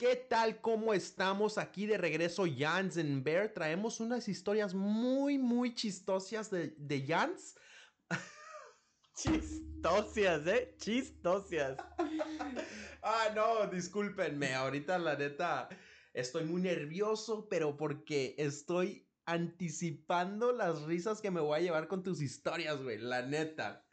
¿Qué tal? ¿Cómo estamos? Aquí de regreso Jans en Bear. Traemos unas historias muy, muy chistosas de, de Jans. Chistosias, ¿eh? Chistosias. ah, no, discúlpenme. Ahorita la neta estoy muy nervioso, pero porque estoy anticipando las risas que me voy a llevar con tus historias, güey. La neta.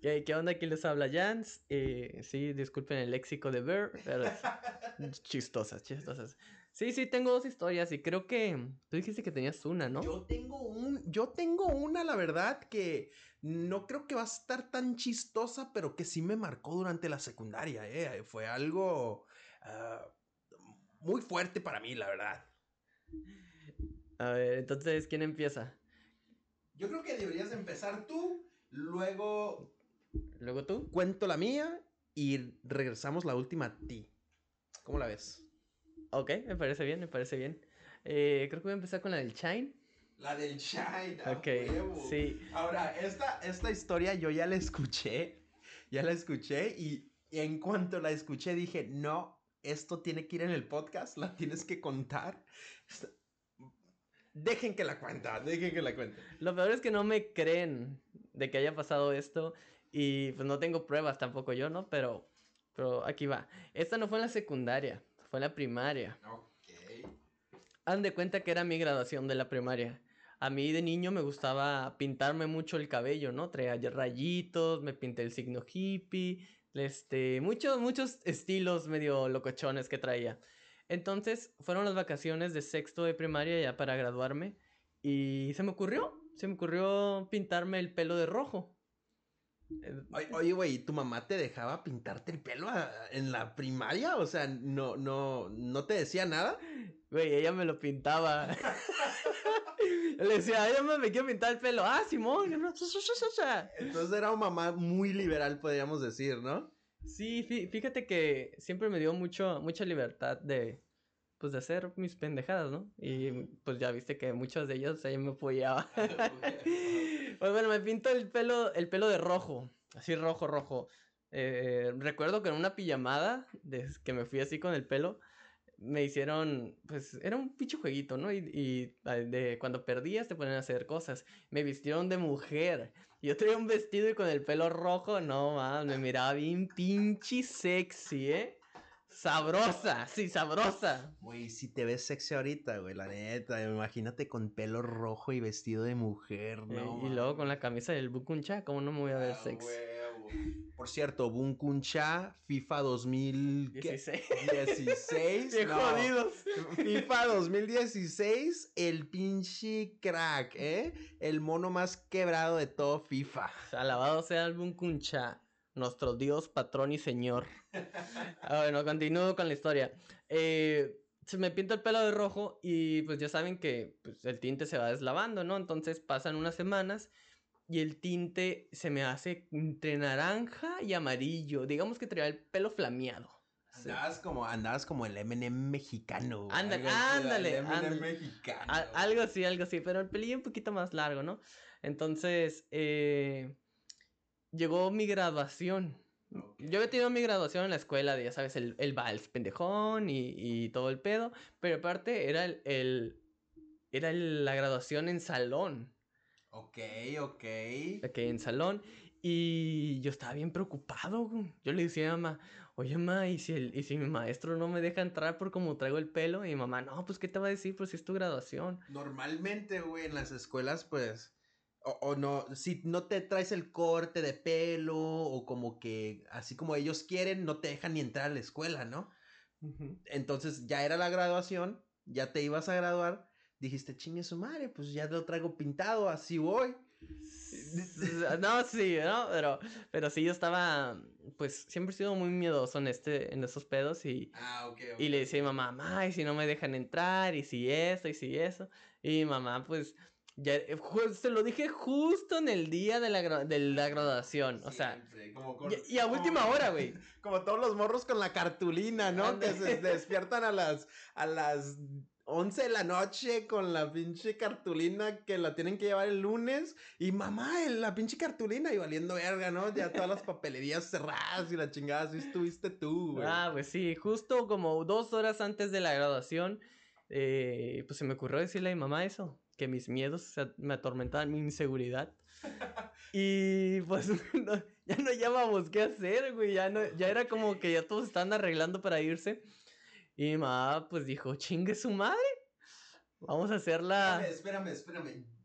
¿Qué, ¿Qué, onda? Aquí les habla Jans. Eh, sí, disculpen el léxico de Bear, pero chistosas, chistosas. Sí, sí, tengo dos historias y creo que tú dijiste que tenías una, ¿no? Yo tengo un, yo tengo una, la verdad, que no creo que va a estar tan chistosa, pero que sí me marcó durante la secundaria, ¿eh? Fue algo uh, muy fuerte para mí, la verdad. A ver, entonces, ¿quién empieza? Yo creo que deberías empezar tú, luego... ¿Luego tú? Cuento la mía y regresamos la última a ti. ¿Cómo la ves? Ok, me parece bien, me parece bien. Eh, creo que voy a empezar con la del Shine. La del Shine. Ok, huevo. sí. Ahora, esta, esta historia yo ya la escuché. Ya la escuché y, y en cuanto la escuché dije, no, esto tiene que ir en el podcast, la tienes que contar. Dejen que la cuenta, dejen que la cuente. Lo peor es que no me creen de que haya pasado esto y pues no tengo pruebas tampoco yo, ¿no? Pero, pero aquí va. Esta no fue en la secundaria, fue en la primaria. Ok. Han de cuenta que era mi graduación de la primaria. A mí de niño me gustaba pintarme mucho el cabello, ¿no? Traía rayitos, me pinté el signo hippie, este, muchos, muchos estilos medio locochones que traía. Entonces fueron las vacaciones de sexto de primaria ya para graduarme y se me ocurrió, se me ocurrió pintarme el pelo de rojo. Oye, güey, ¿tu mamá te dejaba pintarte el pelo en la primaria? O sea, no, no, no te decía nada. Güey, ella me lo pintaba. Le decía, ay, mamá, me quiero pintar el pelo. Ah, Simón. Entonces era una mamá muy liberal, podríamos decir, ¿no? Sí, fíjate que siempre me dio mucho, mucha libertad de, pues, de hacer mis pendejadas, ¿no? Y pues ya viste que muchos de ellos ahí me apoyaba. pues bueno, me pinto el pelo, el pelo de rojo, así rojo, rojo. Eh, recuerdo que en una pijamada, de, que me fui así con el pelo, me hicieron, pues era un pinche jueguito, ¿no? Y, y, de cuando perdías te ponían a hacer cosas. Me vistieron de mujer. Yo traía un vestido y con el pelo rojo, no más, me miraba bien pinche sexy, ¿eh? Sabrosa, sí, sabrosa. Güey, si te ves sexy ahorita, güey, la neta. Imagínate con pelo rojo y vestido de mujer, ¿no? Eh, y luego con la camisa del Bukuncha, ¿cómo no me voy a ver ah, sexy? Por cierto, Bunkuncha, FIFA 2016. 16. Qué jodidos. FIFA 2016, el pinche crack, ¿eh? El mono más quebrado de todo FIFA. Alabado sea el Bunkuncha nuestro Dios, patrón y señor. ah, bueno, continúo con la historia. Eh, se me pinta el pelo de rojo y pues ya saben que pues, el tinte se va deslavando, ¿no? Entonces pasan unas semanas y el tinte se me hace entre naranja y amarillo. Digamos que traía el pelo flameado. Andabas como, andabas como el M&M mexicano. Ándale, ándale. El mexicano. algo así, algo así, pero el pelillo un poquito más largo, ¿no? Entonces, eh llegó mi graduación. Yo había tenido mi graduación en la escuela ya sabes, el, el vals pendejón y, y, todo el pedo. Pero aparte era el, el era la graduación en salón. Ok, ok. Ok, en salón. Y yo estaba bien preocupado. Yo le decía a mamá, oye mamá, ¿y si, el, ¿y si mi maestro no me deja entrar por cómo traigo el pelo? Y mamá, no, pues ¿qué te va a decir? Pues si es tu graduación. Normalmente, güey, en las escuelas, pues o, no, si no te traes el corte de pelo o como que así como ellos quieren, no te dejan ni entrar a la escuela, ¿no? Entonces ya era la graduación, ya te ibas a graduar, dijiste, chingue su madre, pues ya lo traigo pintado, así voy. No, sí, ¿no? Pero, pero sí, yo estaba, pues, siempre he sido muy miedoso en este, en esos pedos y... Ah, y le decía a mi mamá, y si no me dejan entrar, y si eso, y si eso. Y mamá, pues, ya, eh, se lo dije justo en el día de la, de la graduación. O sea. y, a última hora, güey. Como todos los morros con la cartulina, ¿no? Que se despiertan a las. a las 11 de la noche con la pinche cartulina que la tienen que llevar el lunes. Y mamá, la pinche cartulina y valiendo verga, ¿no? Ya todas las papelerías cerradas y la chingada, sí estuviste tú, güey. Ah, pues sí, justo como dos horas antes de la graduación, eh, pues se me ocurrió decirle a mi mamá eso, que mis miedos me atormentaban, mi inseguridad. y pues ya no llamamos qué hacer, güey, ya, no, ya era como que ya todos estaban arreglando para irse. Y mi mamá pues dijo, chingue su madre. Vamos a hacerla. Espérame, espérame, espérame.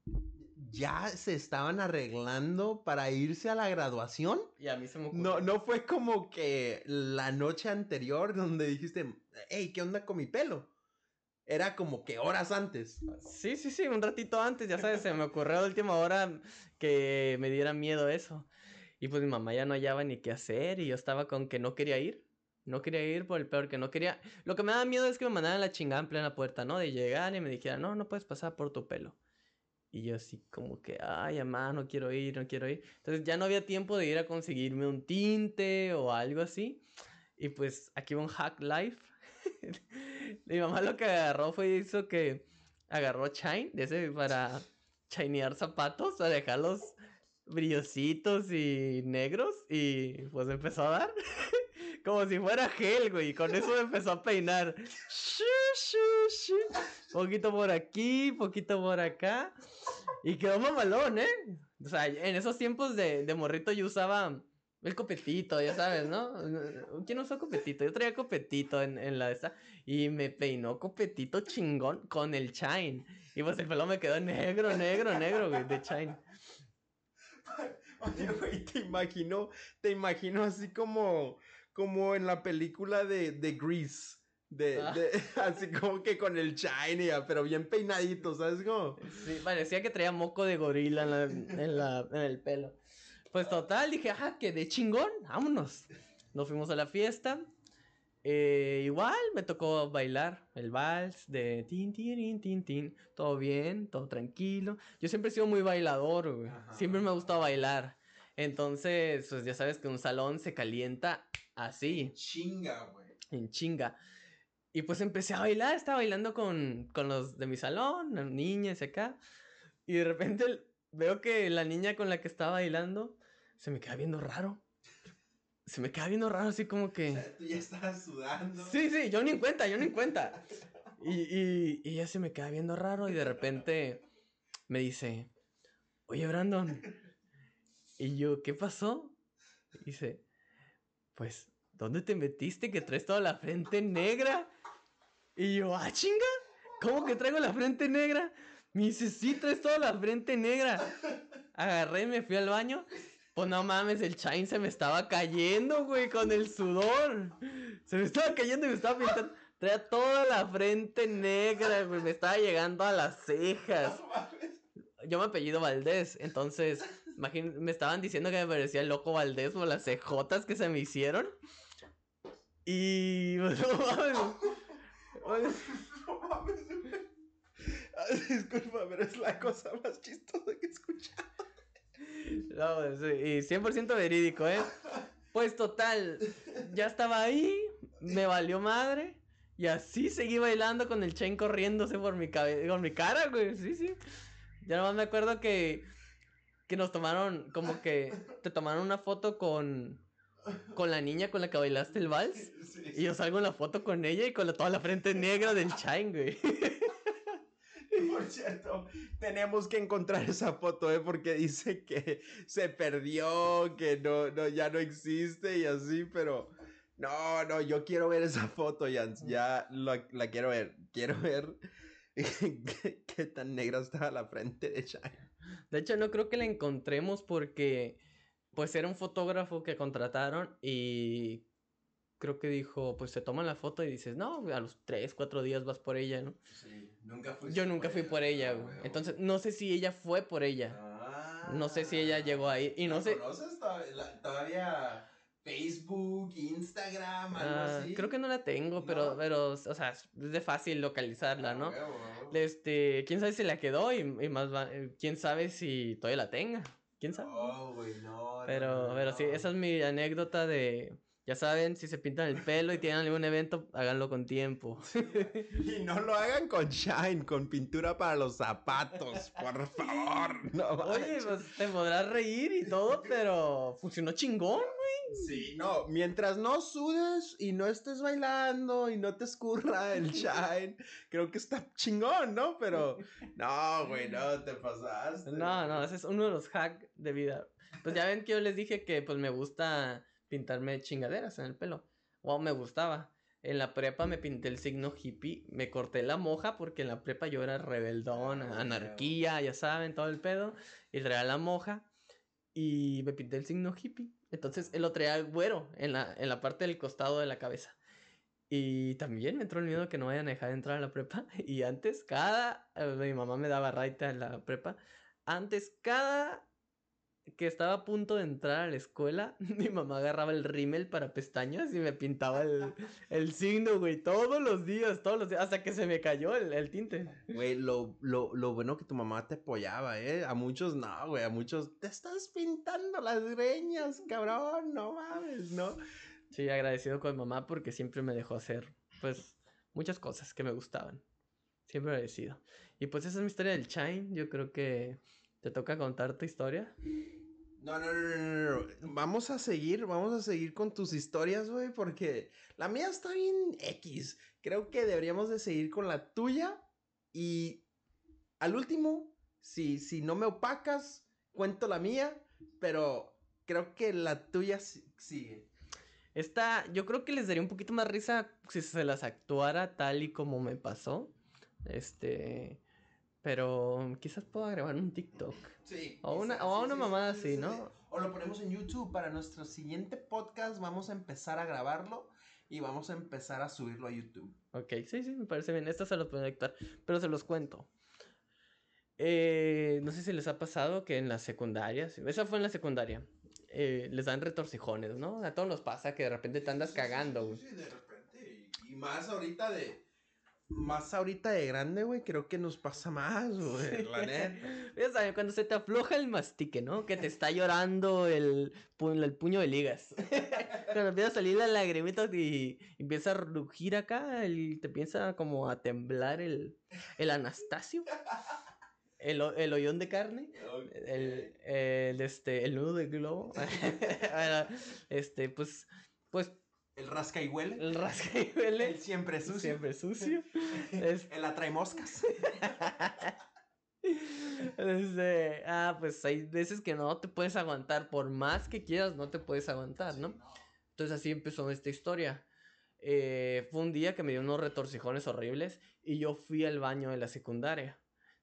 ¿Ya se estaban arreglando para irse a la graduación? Y a mí se me ocurrió. No, no fue como que la noche anterior donde dijiste, hey, ¿qué onda con mi pelo? Era como que horas antes. Sí, sí, sí, un ratito antes, ya sabes, se me ocurrió a última hora que me diera miedo eso. Y pues mi mamá ya no hallaba ni qué hacer y yo estaba con que no quería ir. No quería ir por el peor que no quería. Lo que me daba miedo es que me mandaran la chingada en plena puerta, ¿no? De llegar y me dijeran, no, no puedes pasar por tu pelo. Y yo así como que, ay, mamá, no quiero ir, no quiero ir. Entonces ya no había tiempo de ir a conseguirme un tinte o algo así. Y pues aquí va un hack life. Mi mamá lo que agarró fue hizo que agarró shine de para chinear zapatos, para dejarlos brillositos y negros. Y pues empezó a dar. Como si fuera gel, güey. Con eso empezó a peinar. Poquito por aquí, poquito por acá. Y quedó mamalón, ¿eh? O sea, en esos tiempos de, de morrito yo usaba el copetito, ya sabes, ¿no? ¿Quién usó copetito? Yo traía copetito en, en la esta. Y me peinó copetito chingón con el shine. Y pues el pelo me quedó negro, negro, negro, güey, de shine. Oye, güey, te imagino, te imagino así como como en la película de, de Grease. De, ah. de, así como que con el shiny, pero bien peinadito, ¿sabes cómo? Sí, parecía que traía moco de gorila en, la, en, la, en el pelo. Pues total, dije, ajá, que de chingón, vámonos. Nos fuimos a la fiesta. Eh, igual me tocó bailar el vals de tin, tin, tin, tin, Todo bien, todo tranquilo. Yo siempre he sido muy bailador, güey. Siempre me ha gustado bailar. Entonces, pues ya sabes que un salón se calienta así. En chinga, güey. En chinga. Y pues empecé a bailar, estaba bailando con, con los de mi salón, niñas acá. Y de repente veo que la niña con la que estaba bailando se me queda viendo raro. Se me queda viendo raro, así como que. O sea, tú ya estabas sudando. Sí, sí, yo ni en cuenta, yo ni en cuenta. Y, y, y ella se me queda viendo raro y de repente me dice: Oye, Brandon, y yo, ¿qué pasó? dice, pues, ¿dónde te metiste que traes toda la frente negra? Y yo, ah, chinga, ¿cómo que traigo la frente negra? Me dice, sí, traes toda la frente negra. Agarré, me fui al baño. Pues no mames, el chain se me estaba cayendo, güey, con el sudor. Se me estaba cayendo y me estaba pintando. Traía toda la frente negra, güey, me estaba llegando a las cejas. Yo me apellido Valdés, entonces me estaban diciendo que me parecía el loco Valdés por las cejotas que se me hicieron. Y. No mames. Disculpa, pero es la cosa más chistosa que he escuchado. No, y 100% verídico, ¿eh? Pues total, ya estaba ahí, me valió madre. Y así seguí bailando con el chain corriéndose por mi, con mi cara, güey. Sí, sí. Ya nomás me acuerdo que que nos tomaron, como que te tomaron una foto con, con la niña con la que bailaste el vals. Y yo salgo en la foto con ella y con toda la frente negra del Chain, güey. Por cierto, tenemos que encontrar esa foto, ¿eh? Porque dice que se perdió, que no, no, ya no existe y así, pero... No, no, yo quiero ver esa foto, Jans. Ya la, la quiero ver. Quiero ver qué, qué tan negra estaba la frente de Chain. De hecho, no creo que la encontremos porque, pues, era un fotógrafo que contrataron y creo que dijo, pues, se toman la foto y dices, no, a los tres, cuatro días vas por ella, ¿no? Sí, nunca fui. Yo nunca fui por ella, güey. Entonces, no sé si ella fue por ella. no sé si ella llegó ahí. Y no sé. ¿Conoces todavía? Facebook, Instagram, algo ah, así. Creo que no la tengo, pero, pero, o sea, es de fácil localizarla, ah, ¿no? Este, quién sabe si la quedó y, más va, eh, quién sabe si todavía la tenga. ¿Quién sabe? No, güey, no. Pero, pero sí, esa es mi anécdota de, Ya saben, si se pintan el pelo y tienen algún evento, háganlo con tiempo. y no lo hagan con shine, con pintura para los zapatos, por favor. No Oye, pues te podrás reír y todo, pero funcionó chingón, güey. Sí, no, mientras no sudes y no estés bailando y no te escurra el shine, creo que está chingón, ¿no? Pero no, güey, no te pasaste. No, no, ese es uno de los hacks de vida. Pues ya ven que yo les dije que pues me gusta pintarme chingaderas en el pelo. O me gustaba. En la prepa me pinté el signo hippie, me corté la moja porque en la prepa yo era rebeldón, ah, anarquía, ya saben, todo el pedo, y traía la moja y me pinté el signo hippie. Entonces él lo traía güero en la, en la parte del costado de la cabeza. Y también me entró el miedo que no vayan a dejar de entrar a la prepa. Y antes, cada. Eh, mi mamá me daba raita en la prepa. Antes, cada que estaba a punto de entrar a la escuela, mi mamá agarraba el rímel para pestañas y me pintaba el, el signo, güey, todos los días, todos los días, hasta que se me cayó el, el tinte. Güey, lo, lo, lo, bueno que tu mamá te apoyaba, ¿eh? A muchos no, güey, a muchos, te estás pintando las greñas, cabrón, no mames, ¿no? Sí, agradecido con mamá porque siempre me dejó hacer, pues, muchas cosas que me gustaban. Siempre agradecido. Y pues esa es mi historia del Chine, yo creo que ¿Te toca contar tu historia? No, no, no, no, no, Vamos a seguir, vamos a seguir con tus historias, güey, porque la mía está bien X. Creo que deberíamos de seguir con la tuya y al último, si, si no me opacas, cuento la mía, pero creo que la tuya sigue. Esta, yo creo que les daría un poquito más risa si se las actuara tal y como me pasó. Este, pero quizás puedo grabar un TikTok. Sí. O una, o una mamada así, ¿no? O lo ponemos en YouTube. Para nuestro siguiente podcast vamos a empezar a grabarlo y vamos a empezar a subirlo a YouTube. Ok, sí, sí, me parece bien. Esto se los puedo conectar, pero se los cuento. Eh, no sé si les ha pasado que en las secundarias, esa fue en la secundaria, eh, les dan retorcijones, ¿no? A todos nos pasa que de repente te andas cagando, Sí, de repente. Y más ahorita de más ahorita de grande, güey, creo que nos pasa más, güey, la neta. Ya sabes, cuando se te afloja el mastique, ¿no? Que te está llorando el, el puño de ligas. cuando empieza a salir la lagrimita y, empieza a rugir acá, y te empieza como a temblar el, el Anastasio. El, el hoyón de carne, el, el, este, el nudo de globo. este, pues, pues el rasca y huele. El rasca y huele. El siempre sucio. Siempre sucio. El atrae moscas. Este, ah, pues hay veces que no te puedes aguantar. Por más que quieras, no te puedes aguantar, ¿no? Entonces así empezó esta historia. Eh, fue un día que me dio unos retorcijones horribles y yo fui al baño de la secundaria.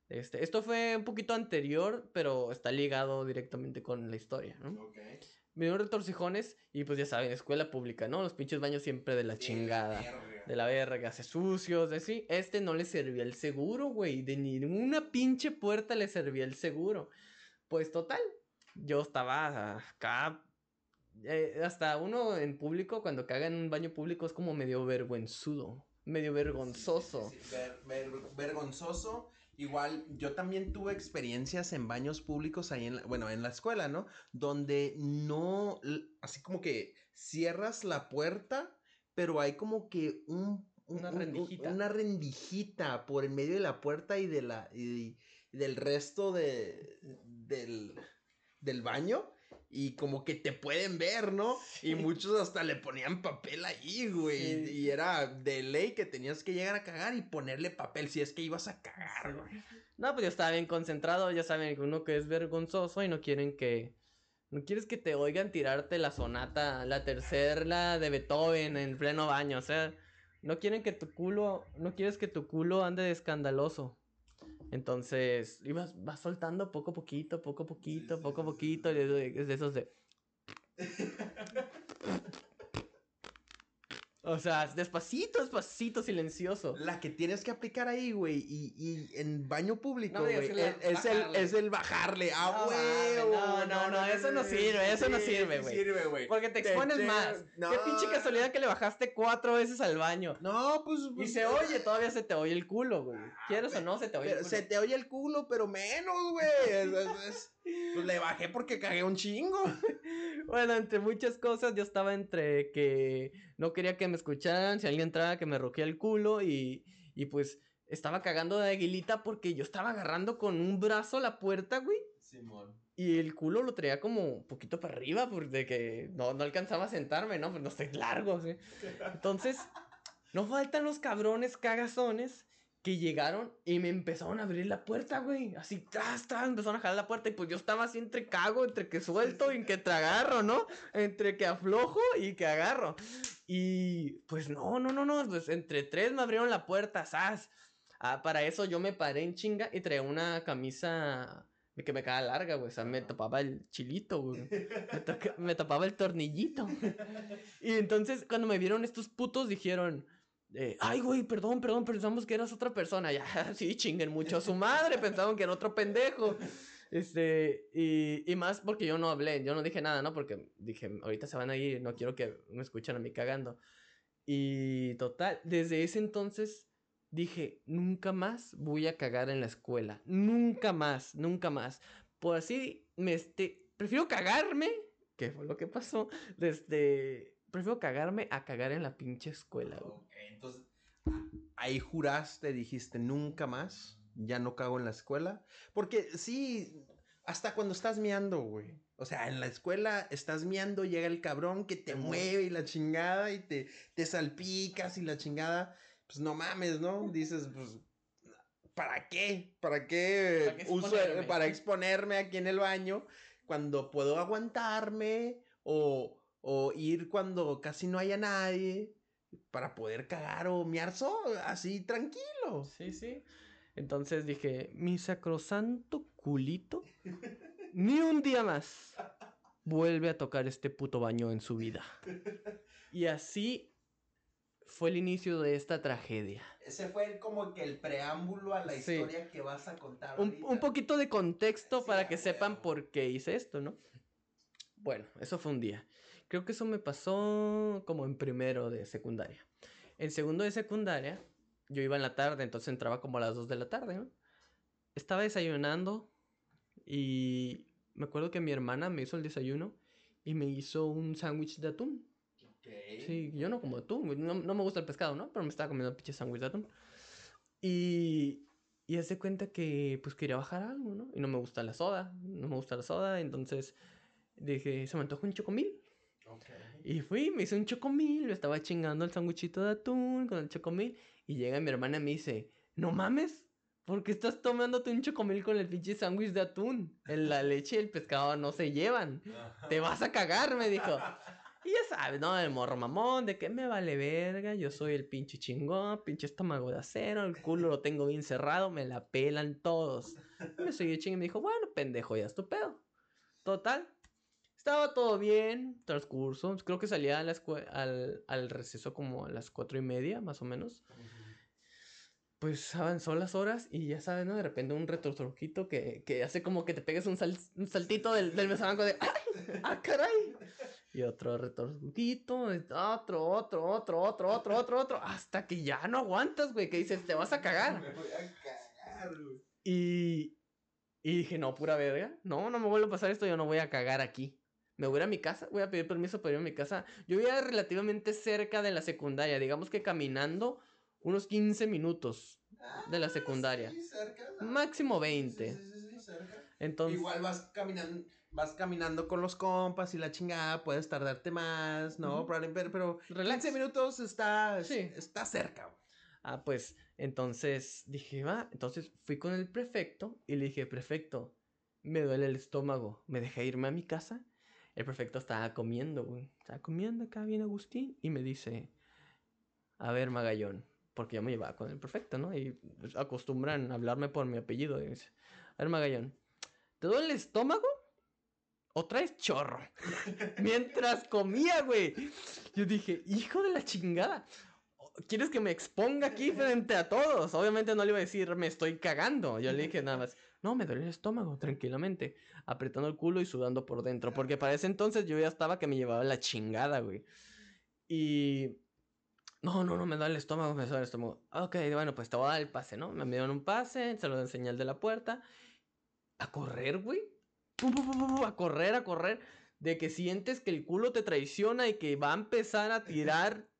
Este, esto fue un poquito anterior, pero está ligado directamente con la historia, ¿no? Okay me dio retorcijones y pues ya saben, escuela pública, ¿no? Los pinches baños siempre de la chingada. De la verga, hace sucios, así. Este no le servía el seguro, güey. De ninguna pinche puerta le servía el seguro. Pues total, yo estaba acá. Eh, hasta uno en público, cuando caga en un baño público, es como medio vergüenzudo. Medio vergonzoso. vergonzoso Igual, yo también tuve experiencias en baños públicos ahí en, bueno, en la escuela, ¿no? Donde no, así como que cierras la puerta, pero hay como que un, una rendijita. una rendijita por el medio de la puerta y de la, y del resto de, del, del baño y como que te pueden ver, ¿no? Y muchos hasta le ponían papel ahí, güey. Y era de ley que tenías que llegar a cagar y ponerle papel si es que ibas a cagar, güey. No, pues yo estaba bien concentrado, ya saben, uno que es vergonzoso y no quieren que... No quieres que te oigan tirarte la sonata, la tercera de Beethoven en pleno baño, o sea, no quieren que tu culo, no quieres que tu culo ande de escandaloso. Entonces, ibas, vas soltando poco a poquito, poco a poquito, poco a poquito, es de esos de... O sea, despacito, despacito, silencioso. La que tienes que aplicar ahí, güey, y, y en baño público, güey, es, el, es el bajarle. ¡Ah, güey! No, no, no, eso no sirve, eso no sirve, güey. sirve, güey. Porque te expones más. Qué pinche casualidad que le bajaste cuatro veces al baño. No, pues... Y se oye, todavía se te oye el culo, güey. Ah, ¿Quieres o no, se te oye el culo? Se te oye el culo, pero menos, güey. Pues le bajé porque cagué un chingo. Bueno, entre muchas cosas, yo estaba entre que no quería que me escucharan, si alguien entraba que me roquea el culo y, y pues estaba cagando de aguilita porque yo estaba agarrando con un brazo la puerta, güey. Simón. Y el culo lo traía como un poquito para arriba, porque que no, no alcanzaba a sentarme, ¿no? Pues no sé, largo, ¿sí? Entonces, no faltan los cabrones cagazones que llegaron y me empezaron a abrir la puerta, güey. Así, tras, tras, empezaron a jalar la puerta y pues yo estaba así entre cago, entre que suelto y que te agarro, ¿no? Entre que aflojo y que agarro. Y pues no, no, no, no, pues entre tres me abrieron la puerta, ¡zas! Ah, para eso yo me paré en chinga y traía una camisa que me quedaba larga, güey. O sea, me tapaba el chilito, güey. Me, me tapaba el tornillito. Y entonces, cuando me vieron estos putos, dijeron. Ay, güey, perdón, perdón, pensamos que eras otra persona. Ya, sí, chinguen mucho a su madre, pensaban que era otro pendejo. Este, y, y más porque yo no hablé, yo no dije nada, ¿no? Porque dije, ahorita se van a ir, no quiero que me escuchen a mí cagando. Y total, desde ese entonces dije, nunca más voy a cagar en la escuela. Nunca más, nunca más. Por así, me este, prefiero cagarme, que fue lo que pasó, desde, prefiero cagarme a cagar en la pinche escuela. güey. Ok, entonces ahí juraste, dijiste nunca más, ya no cago en la escuela. Porque sí, hasta cuando estás miando, güey. O sea, en la escuela estás miando, llega el cabrón que te mueve y la chingada y te, te salpicas y la chingada. Pues no mames, ¿no? Dices, pues, ¿para qué? ¿Para qué, ¿Para qué uso- para exponerme aquí en el baño cuando puedo aguantarme o, o ir cuando casi no haya nadie para poder cagar o mear solo, así tranquilo? Sí, sí. Entonces dije, mi sacrosanto culito, ni un día más vuelve a tocar este puto baño en su vida. Y así fue el inicio de esta tragedia. Ese fue como que el preámbulo a la Sí. historia que vas a contar. Un, un poquito de contexto Sí, para que sepan por qué hice esto, ¿no? Bueno, eso fue un día. Creo que eso me pasó como en primero de secundaria. En segundo de secundaria, yo iba en la tarde, entonces entraba como a las 2 de la tarde, ¿no? Estaba desayunando y me acuerdo que mi hermana me hizo el desayuno y me hizo un sándwich de atún. Ok. Sí, yo no como atún, no, no me gusta el pescado, ¿no? Pero me estaba comiendo el pinche sándwich de atún. Y, y hace cuenta que pues quería bajar algo, ¿no? Y no me gusta la soda, no me gusta la soda, entonces dije, se me antojó un chocomil. Y fui, me hice un chocomil, me estaba chingando el sándwichito de atún con el chocomil. Y llega mi hermana y me dice, no mames, ¿por qué estás tomándote un chocomil con el pinche sándwich de atún? En la leche y el pescado no se llevan. Te vas a cagar, me dijo. Y ya sabes, ¿no? El morro mamón, de que me vale verga, yo soy el pinche chingón, pinche estómago de acero, el culo lo tengo bien cerrado, me la pelan todos. Me seguí chingando y me dijo, bueno, pendejo, ya es tu pedo. Total. Estaba todo bien, transcurso. Creo que salía a la escue- al, al receso como a las cuatro y media, más o menos. Pues avanzó las horas y ya sabes, ¿no? De repente un retrotrojito que, que hace como que te pegues un, sal- un saltito del, del mesabanco de ¡ay! ¡Ah, caray! Y otro retrotrojito, otro, otro, otro, otro, otro, otro, otro, hasta que ya no aguantas, güey, que dices, te vas a cagar. Me voy a cagar, güey. Y, y dije, no, pura verga. No, no me vuelve a pasar esto, yo no voy a cagar aquí. Me voy a ir a mi casa, voy a pedir permiso para ir a mi casa. Yo vivía relativamente cerca de la secundaria, digamos que caminando unos 15 minutos de la secundaria. Sí, cerca. ¿no? Máximo Sí, 20. sí, sí, sí, cerca. Entonces, Igual vas caminando, vas caminando con los compas y la chingada, puedes tardarte más, ¿no? Ujú. Probable- Pero, pero Relax. 15 minutos está, está cerca, ah, pues, entonces dije, va, entonces fui con el prefecto y le dije, prefecto, me duele el estómago, ¿me deja irme a mi casa? El prefecto estaba comiendo, güey. Estaba comiendo acá bien Agustín y me dice, a ver, Magallón, porque yo me llevaba con el prefecto, ¿no? Y pues, acostumbran hablarme por mi apellido. Dice, a ver, Magallón, ¿te duele el estómago? ¿O traes chorro? Mientras comía, güey. Yo dije, hijo de la chingada. ¿Quieres que me exponga aquí frente a todos? Obviamente no le iba a decir, me estoy cagando. Yo le dije nada más, no, me duele el estómago, tranquilamente. Apretando el culo y sudando por dentro. Porque para ese entonces yo ya estaba que me llevaba la chingada, güey. Y... No, no, no, me duele el estómago, me duele el estómago. Ok, bueno, pues te voy a dar el pase, ¿no? Me dieron un pase, se lo enseñé al de la puerta. A correr, güey. a correr, a correr, de que sientes que el culo te traiciona y que va a empezar a tirar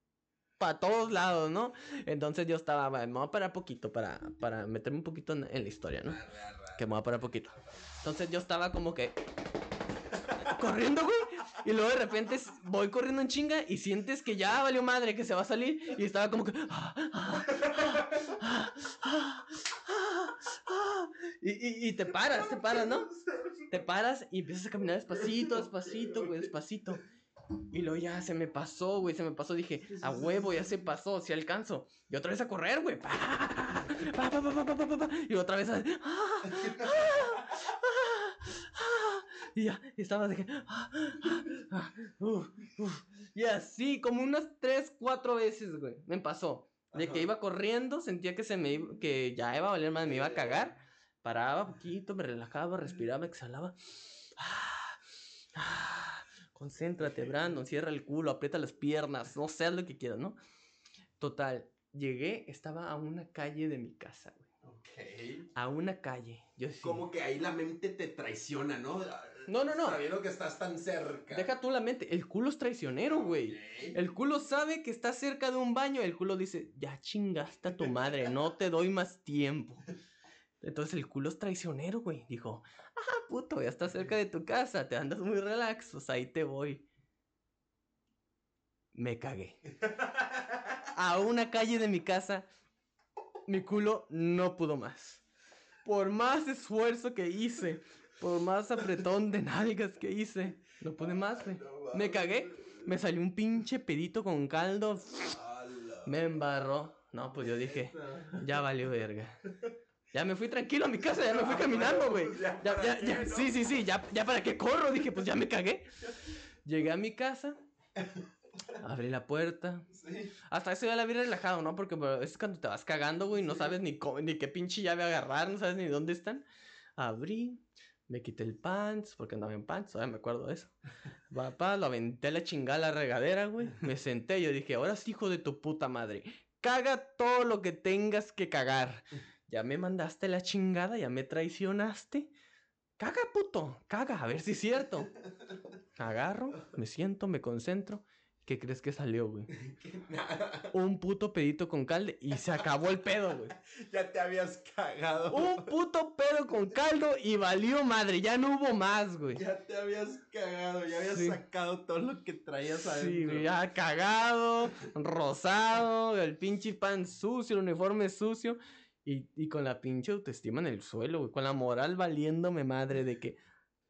para todos lados, ¿no? Entonces yo estaba, "Va, me voy a parar poquito para, para meterme un poquito en, en la historia, ¿no? Que me voy a poquito. Entonces yo estaba como que corriendo, güey. Y luego de repente voy corriendo en chinga y sientes que ya valió madre, que se va a salir. Y estaba como que. "Ah, ah, ah, ah, ah, ah, ah". Y, y, y te paras, te paras, ¿no? Te paras y empiezas a caminar despacito, despacito, güey, despacito. Y luego ya se me pasó, güey, se me pasó. Dije, a huevo, ya se pasó, si alcanzo. Y otra vez a correr, güey y otra vez, ¡ah! ¡Ah! ¡Ah! y ya, y estaba de que, y así, como unas 3, 4 veces, güey, me pasó. De que iba corriendo, sentía que se me iba, que ya iba a valer más, me iba a cagar. Paraba poquito, me relajaba, respiraba, exhalaba. Concéntrate, Brandon, cierra el culo, aprieta las piernas, no sé, lo que quieras, ¿no? Total, llegué, estaba a una calle de mi casa, güey. Ok. A una calle. Yo sí. Como que ahí la mente te traiciona, ¿no? No, no, no. Sabiendo que estás tan cerca. Deja tú la mente. El culo es traicionero, güey. El culo sabe que está cerca de un baño. El culo dice, ya chingaste a tu madre, no te doy más tiempo. Entonces el culo es traicionero, güey. Dijo, ah, puto, ya estás cerca de tu casa, te andas muy relax, pues ahí te voy. Me cagué. A una calle de mi casa, mi culo no pudo más. Por más esfuerzo que hice, por más apretón de nalgas que hice, no pude más, güey. Me cagué, me salió un pinche pedito con caldo, me embarró. No, pues yo dije, ya valió verga. Ya me fui tranquilo a mi casa, ya me fui caminando, güey. Ya, ya, ya, sí, sí, sí, ya, ya para qué corro, dije, pues ya me cagué. Llegué a mi casa, abrí la puerta. Sí. Hasta eso ya la vi relajado, ¿no? Porque bro, es cuando te vas cagando, güey, no sabes ni, cómo- ni qué pinche llave agarrar, no sabes ni dónde están. Abrí, me quité el pants, porque andaba en pants, todavía me acuerdo de eso. Papá, lo aventé a la chingada a la regadera, güey. Me senté, yo dije, ahora sí, hijo de tu puta madre. Caga todo lo que tengas que cagar. Ya me mandaste la chingada, ya me traicionaste. Caga, puto, caga, a ver si es cierto. Agarro, me siento, me concentro. ¿Qué crees que salió, güey? Un puto pedito con caldo y se acabó el pedo, güey. ya te habías cagado. Un puto pedo con caldo y valió madre, ya no hubo más, güey. Ya te habías cagado, ya habías Sí. sacado todo lo que traías Sí, adentro. güey, ya cagado, rosado, el pinche pan sucio, el uniforme sucio y, y con la pinche autoestima en el suelo, güey, con la moral valiéndome madre de que,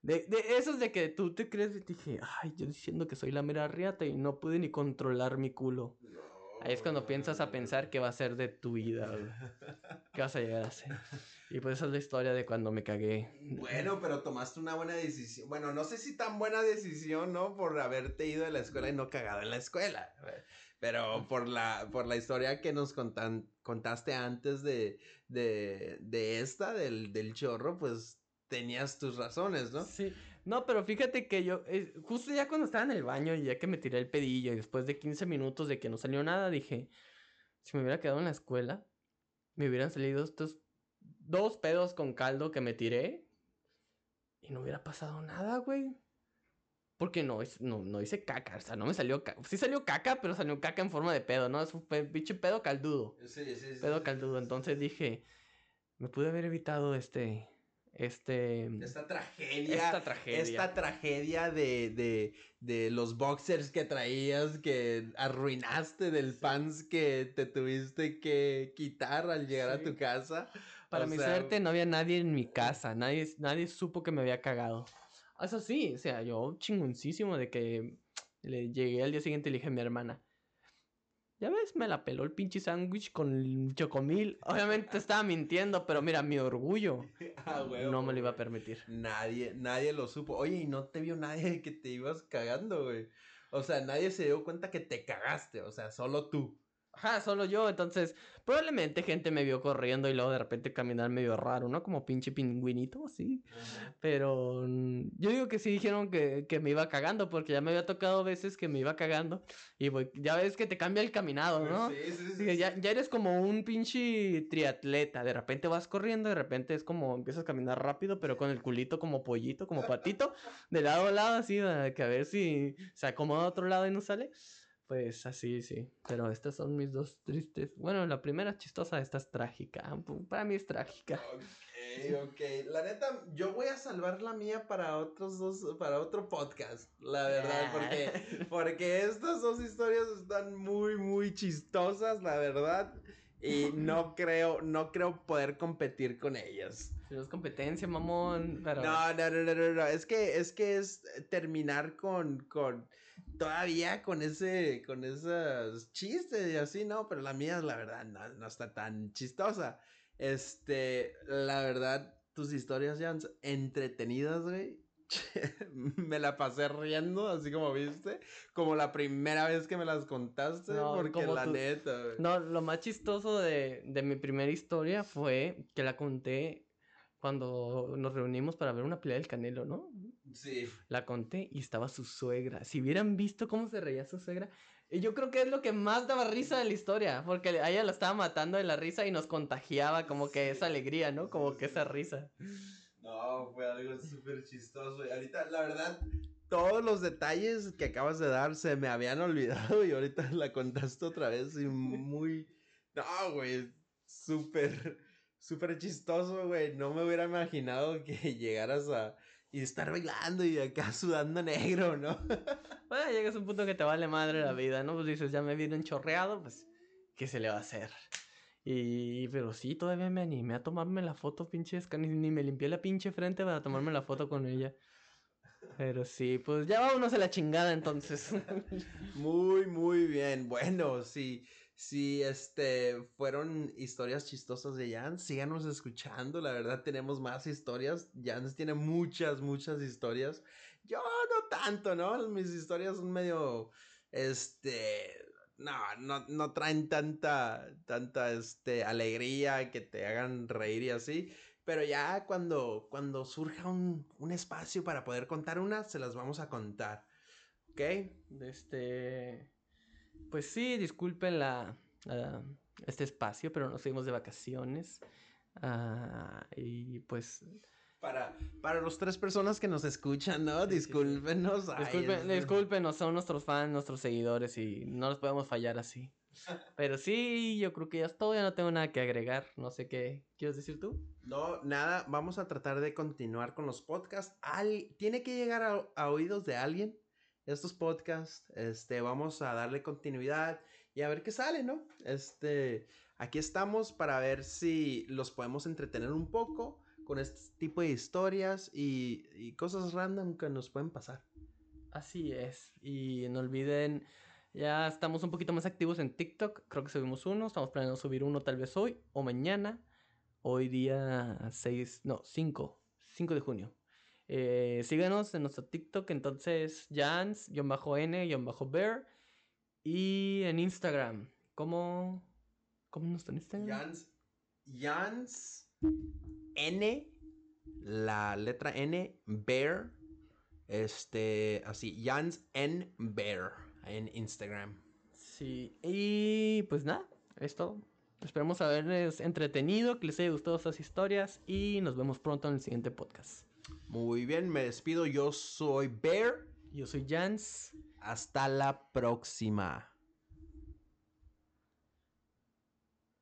de, de esos de que tú te crees, y dije, ay, yo diciendo que soy la mera riata y no pude ni controlar mi culo. No, Ahí es cuando piensas a pensar qué va a ser de tu vida, güey. ¿Qué vas a llegar a hacer? Y pues esa es la historia de cuando me cagué. Bueno, pero tomaste una buena decisión. Bueno, no sé si tan buena decisión, ¿no? Por haberte ido de la escuela y no cagado en la escuela. Pero por la, por la historia que nos contan- contaste antes de, de, de esta, del, del chorro, pues tenías tus razones, ¿no? Sí. No, pero fíjate que yo, eh, justo ya cuando estaba en el baño y ya que me tiré el pedillo y después de 15 minutos de que no salió nada, dije, si me hubiera quedado en la escuela, me hubieran salido estos dos pedos con caldo que me tiré y no hubiera pasado nada, güey. Porque no, no, no hice caca, o sea, no me salió caca. Sí salió caca, pero salió caca en forma de pedo, ¿no? Es un pinche pedo caldudo. Sí, sí, sí. Pedo caldudo. Entonces dije, me pude haber evitado este, este, Esta tragedia. esta tragedia. Esta tragedia de, de, de los boxers que traías, que arruinaste del pants que te tuviste que quitar al llegar a tu casa. Para O mi sea, suerte no había nadie en mi casa, nadie, nadie supo que me había cagado. Eso sí, o sea, yo chingoncísimo de que le llegué al día siguiente y le dije a mi hermana, ya ves, me la peló el pinche sándwich con el chocomil. Obviamente estaba mintiendo, pero mira, mi orgullo ah, huevo, no me lo iba a güey. permitir. Nadie, nadie lo supo. Oye, y no te vio nadie que te ibas cagando, güey. O sea, nadie se dio cuenta que te cagaste. O sea, solo tú. Ajá, solo yo, entonces probablemente gente me vio corriendo y luego de repente caminar medio raro, ¿no? Como pinche pingüinito, así. Pero mm, yo digo que sí dijeron que, que, me iba cagando, porque ya me había tocado veces que me iba cagando y voy, ya ves que te cambia el caminado, ¿no? Sí, sí, sí, ya, ya, eres como un pinche triatleta, de repente vas corriendo, de repente es como empiezas a caminar rápido, pero con el culito como pollito, como patito, de lado a lado, así, que a ver si se acomoda a otro lado y no sale. Pues así, sí. Pero estas son mis dos tristes. Bueno, la primera chistosa, esta es trágica. Para mí es trágica. Ok, ok. La neta, yo voy a salvar la mía para otros dos, para otro podcast. La verdad, porque, porque estas dos historias están muy, muy chistosas, la verdad. Y no creo, no creo poder competir con ellas. No es competencia, mamón. No, no, no, no, no, no. Es que, es que es terminar con, con todavía con ese, con esos chistes y así, ¿no? Pero la mía, la verdad, no, está tan chistosa. Este, la verdad, tus historias ya entretenidas, güey. me la pasé riendo, así como viste, como la primera vez que me las contaste, porque la neta, güey. No, lo más chistoso de, de mi primera historia fue que la conté cuando nos reunimos para ver una pelea del Canelo, ¿no? Sí. La conté y estaba su suegra. Si hubieran visto cómo se reía su suegra, yo creo que es lo que más daba risa de la historia, porque a ella la estaba matando de la risa y nos contagiaba como que esa alegría, ¿no? Como que esa risa. No, fue algo súper chistoso. Y ahorita, la verdad, todos los detalles que acabas de dar se me habían olvidado y ahorita la contaste otra vez y muy... No, güey, súper, súper chistoso, güey. No me hubiera imaginado que llegaras a y estar bailando y acá sudando negro, ¿no? bueno, llegas a un punto que te vale madre la vida, ¿no? Pues dices, ya me viene enchorreado, pues, ¿qué se le va a hacer? Y, pero sí, todavía me animé a tomarme la foto, pinche ni, ni me limpié la pinche frente para tomarme la foto con ella. Pero sí, pues ya vámonos a la chingada entonces. muy, muy bien. Bueno, sí. Si este fueron historias chistosas de Jan, síganos escuchando. La verdad, tenemos más historias. Jan tiene muchas, muchas historias. Yo no tanto, ¿no? Mis historias son medio. Este. No, no, no traen tanta, tanta, este, alegría que te hagan reír y así. Pero ya cuando, cuando surja un, un espacio para poder contar una, se las vamos a contar. ¿Ok? Este. Pues sí, disculpen la, este espacio, pero nos fuimos de vacaciones. Ah, y pues... Para, para las tres personas que nos escuchan, ¿no? Discúlpenos. discúlpenos, son nuestros fans, nuestros seguidores y no los podemos fallar así. Pero sí, yo creo que ya es todo, ya no tengo nada que agregar. No sé qué quieres decir tú. No, nada, vamos a tratar de continuar con los podcasts. Al... Tiene que llegar a, a oídos de alguien estos podcasts. Este, vamos a darle continuidad y a ver qué sale, ¿no? Este, aquí estamos para ver si los podemos entretener un poco con este tipo de historias y, cosas random que nos pueden pasar. Así es. Y no olviden, ya estamos un poquito más activos en TikTok. Creo que subimos uno. Estamos planeando subir uno tal vez hoy o mañana. Hoy día 6, no, 5, 5 de junio. Eh, síganos en nuestro TikTok, entonces Jans-N-Bear. Y en Instagram, ¿cómo, cómo nos está en Instagram? Jans, Jans N, la letra N, Bear. Este, así, Jans N Bear en Instagram. Sí, y pues nada, es todo. Esperamos haberles entretenido, que les haya gustado estas historias y nos vemos pronto en el siguiente podcast. Muy bien, me despido. Yo soy Bear. Yo soy Jans. Hasta la próxima.